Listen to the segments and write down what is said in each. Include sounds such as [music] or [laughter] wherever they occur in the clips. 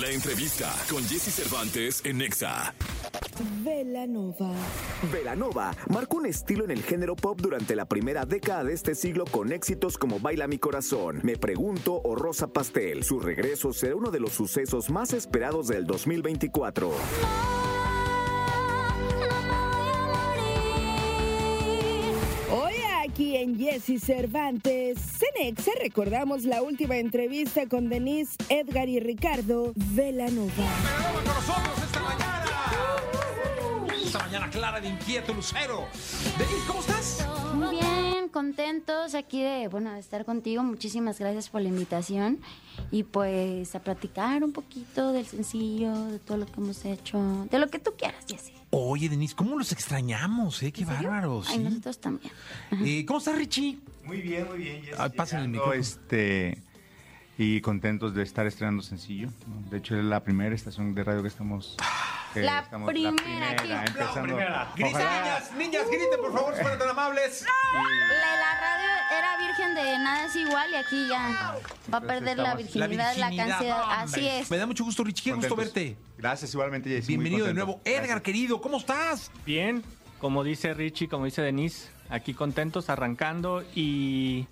La entrevista con Jesse Cervantes en Nexa. Velanova. Velanova marcó un estilo en el género pop durante la primera década de este siglo con éxitos como Baila mi corazón, Me pregunto o Rosa Pastel. Su regreso será uno de los sucesos más esperados del 2024. Hoy en Jesse Cervantes, Cenexa recordamos la última entrevista con Denise, Edgar y Ricardo Velanova. Con nosotros esta mañana. Esta mañana clara de inquieto, Lucero. Denise, ¿cómo estás? Muy bien, contentos aquí de, bueno, de estar contigo. Muchísimas gracias por la invitación. Y pues a platicar un poquito del sencillo, de todo lo que hemos hecho, de lo que tú quieras, Jessy. Oye, Denise, ¿cómo los extrañamos, eh? Qué bárbaros. Ay, ¿sí? nosotros también. Eh, ¿Cómo estás, Richie? Muy bien, muy bien. Jessy. Ah, pásenle el micrófono. Este, y contentos de estar estrenando sencillo. De hecho, es la primera estación de radio que estamos. que La estamos- primera, aquí. empezando. Griten, Ojalá- niñas, niñas, griten, por favor, si fueran tan amables. La, la radio virgen de nada es igual y aquí ya va a perder la virginidad, la, canción. no, Así es. Me da mucho gusto, Richie. Qué gusto verte. Gracias, igualmente, Jessy. Bienvenido de nuevo. Edgar, Gracias. querido, ¿cómo estás? Bien, como dice Richie, como dice Denise, aquí contentos, arrancando y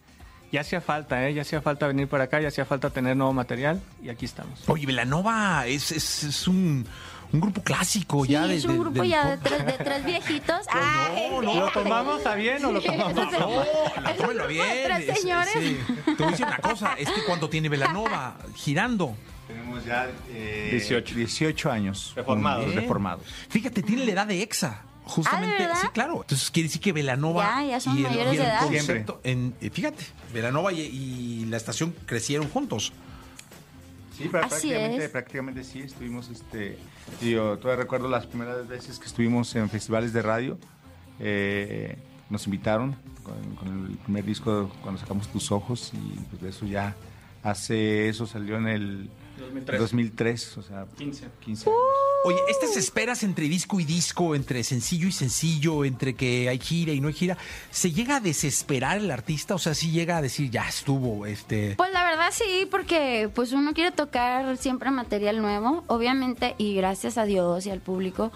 ya hacía falta, ¿eh? Ya hacía falta venir para acá, ya hacía falta tener nuevo material y aquí estamos. Oye, Velanova es, es, es un, un grupo clásico Sí, ya de, es un de- grupo del ya de tres, de tres [laughs] viejitos. Ay, ¿Lo tomamos a bien o lo tomamos a No, no, tómelo bien. Tres Es- señores. sí. Te voy a decir una cosa, es que cuando tiene Velanova girando, Tenemos ya eh, 18. 18 años. Reformados. Bien. reformados. fíjate, tiene la edad de Exa. Justamente, Ah, sí, claro. Entonces quiere decir que Velanova Ya, ya son y el, mayores y el de edad. concepto, en- eh, fíjate, Velanova y, y la estación crecieron juntos. Sí, Así prácticamente, es. prácticamente sí, estuvimos, este, yo todavía recuerdo las primeras veces que estuvimos en festivales de radio, eh, nos invitaron con, con el primer disco cuando sacamos Tus Ojos y pues de eso ya hace, eso salió en el 2003. 2003, o sea, 15. 15 años. Oye, estas esperas entre disco y disco, entre sencillo y sencillo, entre que hay gira y no hay gira, ¿se llega a desesperar el artista? O sea, sí llega a decir, ya estuvo, este... Pues la verdad sí, porque pues uno quiere tocar siempre material nuevo, obviamente, y gracias a Dios y al público,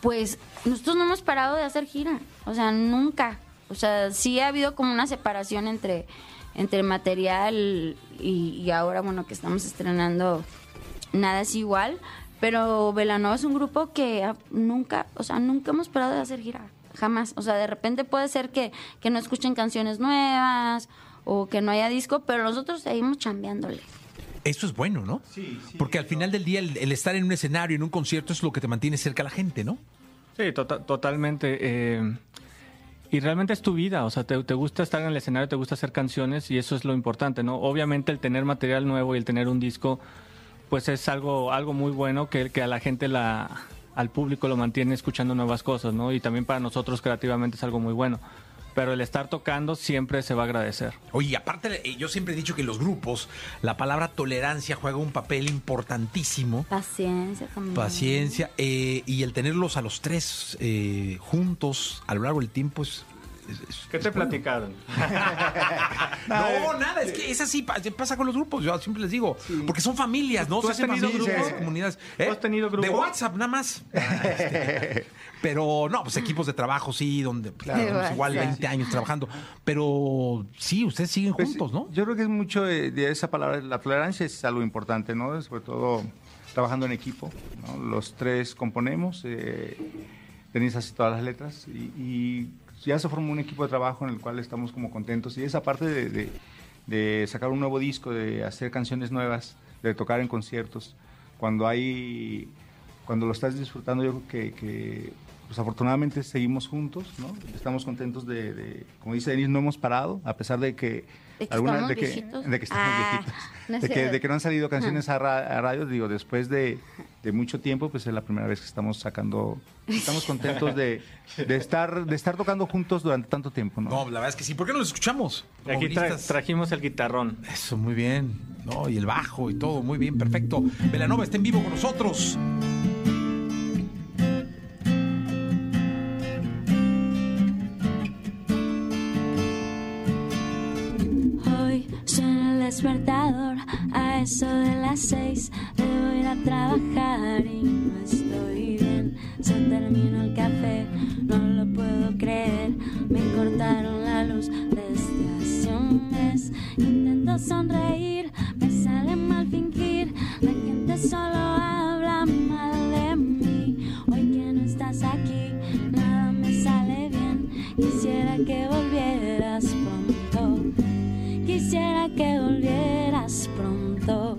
pues nosotros no hemos parado de hacer gira, o sea, nunca. O sea, sí ha habido como una separación entre, entre material y, y ahora, bueno, que estamos estrenando Nada es igual, pero Velanova es un grupo que ah, nunca, o sea, nunca hemos parado de hacer gira, jamás. O sea, de repente puede ser que, que no escuchen canciones nuevas o que no haya disco, pero nosotros seguimos chambeándole. Eso es bueno, ¿no? Sí, sí, Porque al final del día el, el estar en un escenario, en un concierto, es lo que te mantiene cerca a la gente, ¿no? Sí, tota- totalmente. eh, y realmente es tu vida, o sea, te, te gusta estar en el escenario, te gusta hacer canciones y eso es lo importante, ¿no? Obviamente el tener material nuevo y el tener un disco, pues es algo, algo muy bueno que, que a la gente, la, al público lo mantiene escuchando nuevas cosas, ¿no? Y también para nosotros creativamente es algo muy bueno. Pero el estar tocando siempre se va a agradecer. Oye, y aparte, eh, yo siempre he dicho que en los grupos la palabra tolerancia juega un papel importantísimo. Paciencia también. Paciencia eh, y el tenerlos a los tres eh, juntos a lo largo del tiempo es... ¿Qué te bueno. platicaron? [laughs] No, nada, es que es así, pa- pasa con los grupos, yo siempre les digo, porque son familias, ¿no? ¿Tú has tenido familias, grupos? comunidades. ¿Tú has tenido grupos? De WhatsApp, nada más. [laughs] Ah, este, Pero no, pues equipos de trabajo, sí, donde pues, llevamos igual WhatsApp. 20 años trabajando. Pero sí, ustedes siguen Pues, juntos, ¿no? Yo creo que es mucho de, de esa palabra, la tolerancia es algo importante, ¿no? Sobre todo trabajando en equipo, ¿no? Los tres componemos, eh, Denise hace todas las letras y, y ya se formó un equipo de trabajo en el cual estamos como contentos y esa parte de, de- sacar un nuevo disco, de hacer canciones nuevas, de tocar en conciertos, cuando hay, cuando lo estás disfrutando, yo creo que, pues afortunadamente seguimos juntos, ¿no? Estamos contentos de, de- como dice Denise, no hemos parado, a pesar de que De que algunas estamos de que, viejitos. de que estamos Ah, viejitos, no de, que, cierto. de que no han salido canciones a, ra- a radio, digo, después de, de mucho tiempo, pues es la primera vez que estamos sacando, estamos contentos de, de estar de estar tocando juntos durante tanto tiempo, ¿no? No, la verdad es que sí. ¿Por qué no los escuchamos? Aquí tra- trajimos el guitarrón. Eso, muy bien. No, y el bajo y todo, muy bien, perfecto. Velanova está en vivo con nosotros. Despertador a eso de las seis. Debo ir a trabajar y no estoy bien. Se terminó el café, no lo puedo creer. Me cortaron la luz desde hace un mes. Intento sonreír, me sale mal fingir. La gente solo habla mal de mí. Hoy que no estás aquí, nada me sale bien. Quisiera que volvieras pronto. Quisiera que volvieras pronto.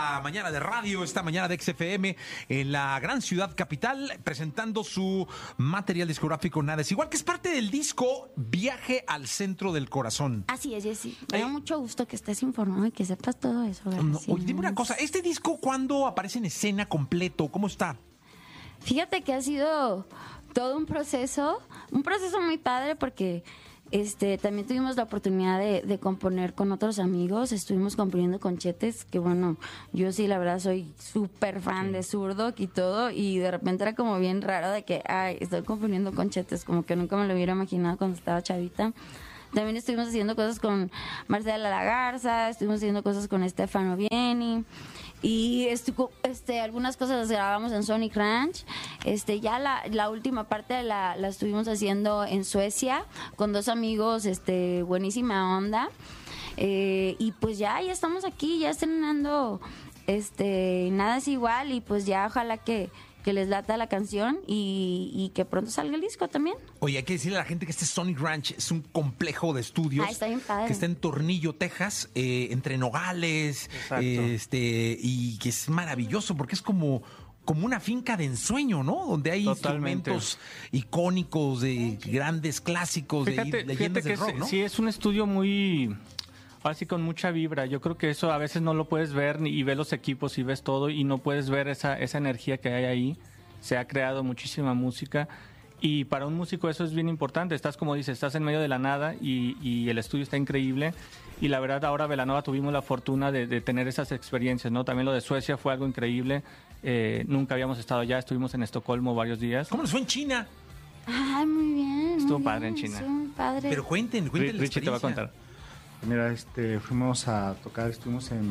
esta mañana de radio, esta mañana de XFM en la gran ciudad capital, presentando su material discográfico Nada es igual, que es parte del disco Viaje al centro del corazón. Así es, Jessy. Me da Eh, mucho gusto que estés informado y que sepas todo eso. No, oye, dime una cosa, ¿este disco cuándo aparece en escena completo? ¿Cómo está? Fíjate que ha sido todo un proceso, un proceso muy padre porque este también tuvimos la oportunidad de, de componer con otros amigos, estuvimos componiendo con Chetes, que bueno, yo sí la verdad soy súper fan de Zurdo y todo, y de repente era como bien raro de que, ay, estoy componiendo con Chetes, como que nunca me lo hubiera imaginado cuando estaba chavita. También estuvimos haciendo cosas con Marcela Lagarza, estuvimos haciendo cosas con Stefano Vieni y estu- este, algunas cosas las grabamos en Sonic Ranch. Este, ya la, la última parte la, la estuvimos haciendo en Suecia con dos amigos, este, buenísima onda. Eh, y pues ya, ya estamos aquí, ya estrenando este, Nada es igual y pues ya ojalá que, que les lata la canción y, y que pronto salga el disco también. Oye, hay que decirle a la gente que este Sonic Ranch es un complejo de estudios Ah, está bien padre. que está en Tornillo, Texas, eh, entre Nogales, Exacto. este, y que es maravilloso porque es como como una finca de ensueño, ¿no? Donde hay Totalmente. instrumentos icónicos de grandes clásicos, de leyendas del rock, es- ¿no? sí es un estudio muy así con mucha vibra. Yo creo que eso a veces no lo puedes ver ni- y ves los equipos y ves todo y no puedes ver esa, esa energía que hay ahí. Se ha creado muchísima música y para un músico eso es bien importante. Estás como dices, estás en medio de la nada y, y el estudio está increíble. Y la verdad ahora Velanova tuvimos la fortuna de, de tener esas experiencias, ¿no? También lo de Suecia fue algo increíble. Eh, nunca habíamos estado allá, estuvimos en Estocolmo varios días. ¿Cómo les fue en China? Ay, muy bien. Estuvo muy padre bien, en China. padre. Pero cuenten, cuenten Richie te va a contar. Mira, este, fuimos a tocar, estuvimos en,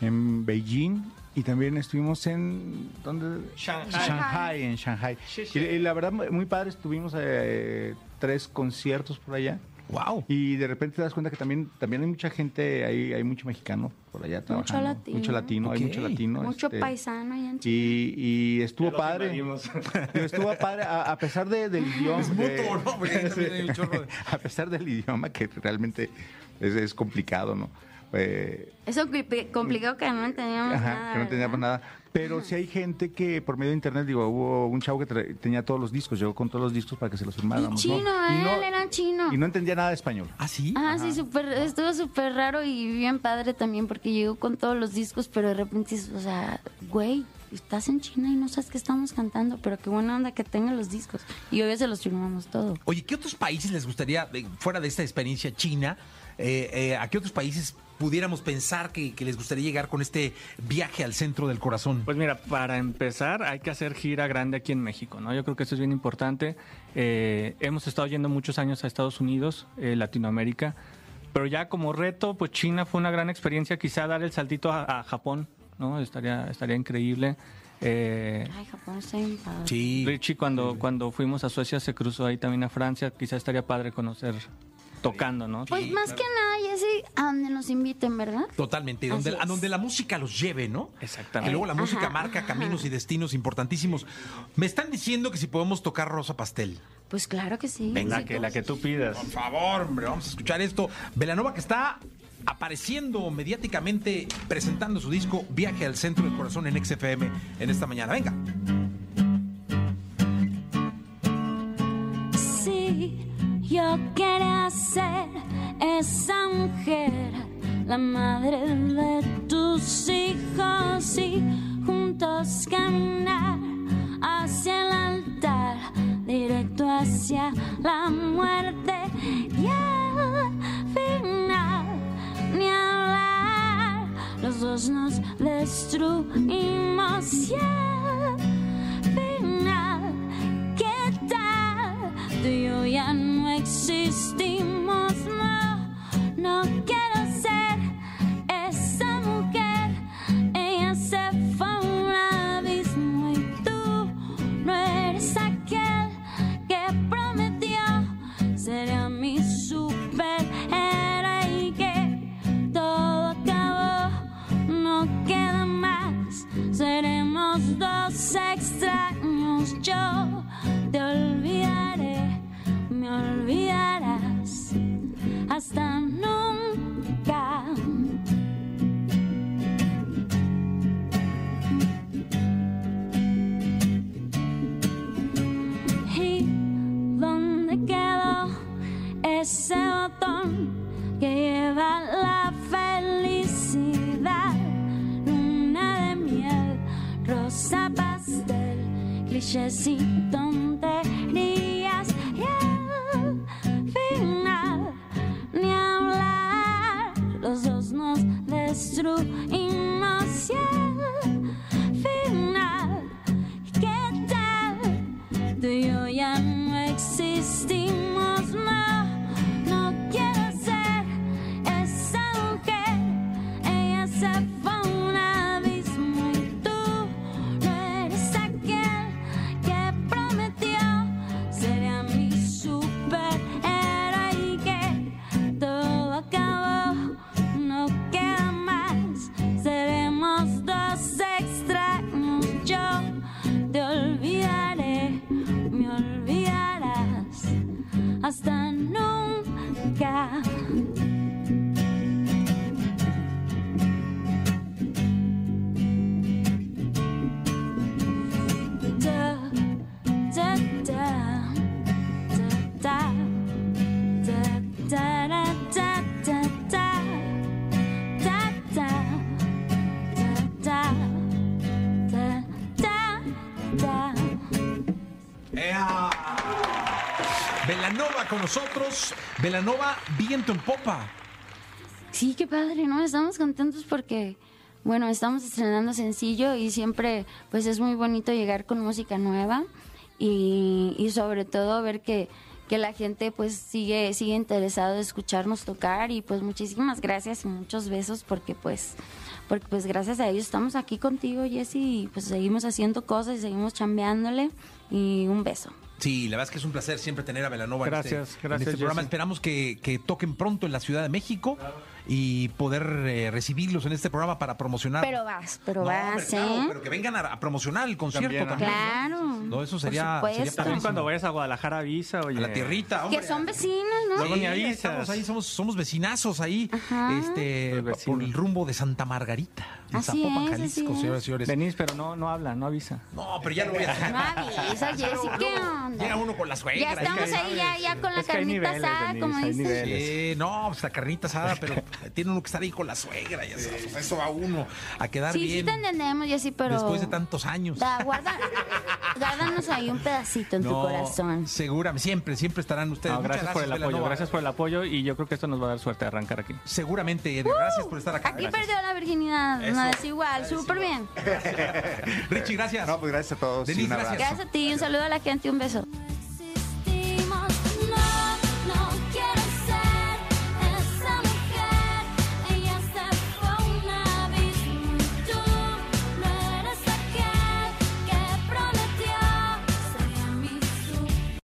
en Beijing y también estuvimos en ¿dónde? Shanghai. Shanghai, en Shanghai. Sí, sí. Y, y la verdad muy padre, estuvimos eh, tres conciertos por allá. Wow. Y de repente te das cuenta que también, también hay mucha gente, hay, hay mucho mexicano por allá trabajando. latino. Mucho latino, hay mucho latino. Mucho este, paisano ahí en. Y, y estuvo padre. [laughs] estuvo padre, a, a pesar de, del [laughs] idioma. Es mutuo, ¿no? Porque ahí también hay un chorro de- a pesar del idioma, que realmente es, es complicado, ¿no? Eh, Eso compli- complicado que no entendíamos Ajá, nada. que no teníamos ¿verdad? nada. Pero sí hay gente que por medio de internet, digo, hubo un chavo que tenía todos los discos, llegó con todos los discos para que se los Y firmáramos. chino, ¿no? Y él no- era chino. Y no entendía nada de español. ¿Ah, sí? Ah, sí, súper, estuvo súper raro y bien padre también porque llegó con todos los discos, pero de repente, o sea, güey, estás en China y no sabes qué estamos cantando, pero qué buena onda que tengan los discos. Y obvio se los firmamos todo. Oye, ¿qué otros países les gustaría, de- fuera de esta experiencia china, eh, eh, a qué otros países pudiéramos pensar que, que les gustaría llegar con este viaje al centro del corazón? Pues mira, para empezar hay que hacer gira grande aquí en México, ¿no? Yo creo que eso es bien importante. Eh, hemos estado yendo muchos años a Estados Unidos, eh, Latinoamérica, pero ya como reto, pues China fue una gran experiencia, quizá dar el saltito a, a Japón, ¿no? Estaría, estaría increíble. Eh, Ay, Japón está bien padre. Sí. Richie cuando, cuando fuimos a Suecia se cruzó ahí también a Francia, quizá estaría padre conocer tocando, ¿no? Pues más que nada, Jessy, a donde nos inviten, ¿verdad? Totalmente, donde, a donde la música los lleve, ¿no? Exactamente. Que luego la música Ajá, marca ajá. caminos y destinos importantísimos. Me están diciendo que si podemos tocar Rosa Pastel. Pues claro que sí. Sí, que, la que tú pidas. Por favor, hombre, vamos a escuchar esto. Velanova que está apareciendo mediáticamente presentando su disco Viaje al Centro del Corazón en XFM en esta mañana. Venga. Ser esa mujer, la madre de tus hijos y juntos caminar hacia el altar, directo hacia la muerte y al final ni hablar, los dos nos destruimos y y tonterías. Y al final, ni hablar, los dos nos destruimos. Velanova con nosotros. Velanova, viento en popa. Sí, qué padre, ¿no? Estamos contentos porque, bueno, estamos estrenando sencillo y siempre, pues es muy bonito llegar con música nueva y, y sobre todo ver que, que la gente pues sigue, sigue interesado de escucharnos tocar y pues muchísimas gracias y muchos besos porque pues, porque pues gracias a ellos estamos aquí contigo, Jessy, pues seguimos haciendo cosas y seguimos chambeándole y un beso. Sí, la verdad es que es un placer siempre tener a Velanova en Gracias, este, en gracias, este programa. Jesse. Esperamos que, que toquen pronto en la Ciudad de México y poder eh, recibirlos en este programa para promocionar. Pero vas, pero No, vas, hombre, claro, ¿eh? pero que vengan a, a promocionar el concierto También, también. Claro. No, eso por sería- sería. También cuando vayas a Guadalajara avisa, oye. A la tierrita, hombre. Que son vecinos, ¿no? Luego ni avisas. Estamos ahí, somos, somos vecinazos ahí, Ajá. este, por el rumbo de Santa Margarita, en Así Zapopan, es, Jalisco, señoras y señores. Venís, pero no, no habla, no avisa. No, pero ya lo voy a hacer. No avisa, Jessy, ¿qué onda? Llega uno con la suegra. Ya estamos ahí, ya, ya con la carnita niveles, asada, Denise, como dices. Sí, no, pues la carnita asada, pero [laughs] Tiene uno que estar ahí con la suegra y eso, eso va uno a quedar Sí, sí bien. te entendemos, Jessy, pero... Después de tantos años. Da, guarda, guárdanos ahí un pedacito en tu corazón. Seguramente, siempre, siempre estarán ustedes. No, gracias, por el apoyo, gracias por el apoyo y yo creo que esto nos va a dar suerte de arrancar aquí. Seguramente, Edgar. Gracias por estar acá. Aquí perdió la virginidad, no es igual, súper bien. [laughs] Richie, gracias. No, pues gracias a todos. y Denise, gracias. Gracias a ti, un saludo a la gente y un beso.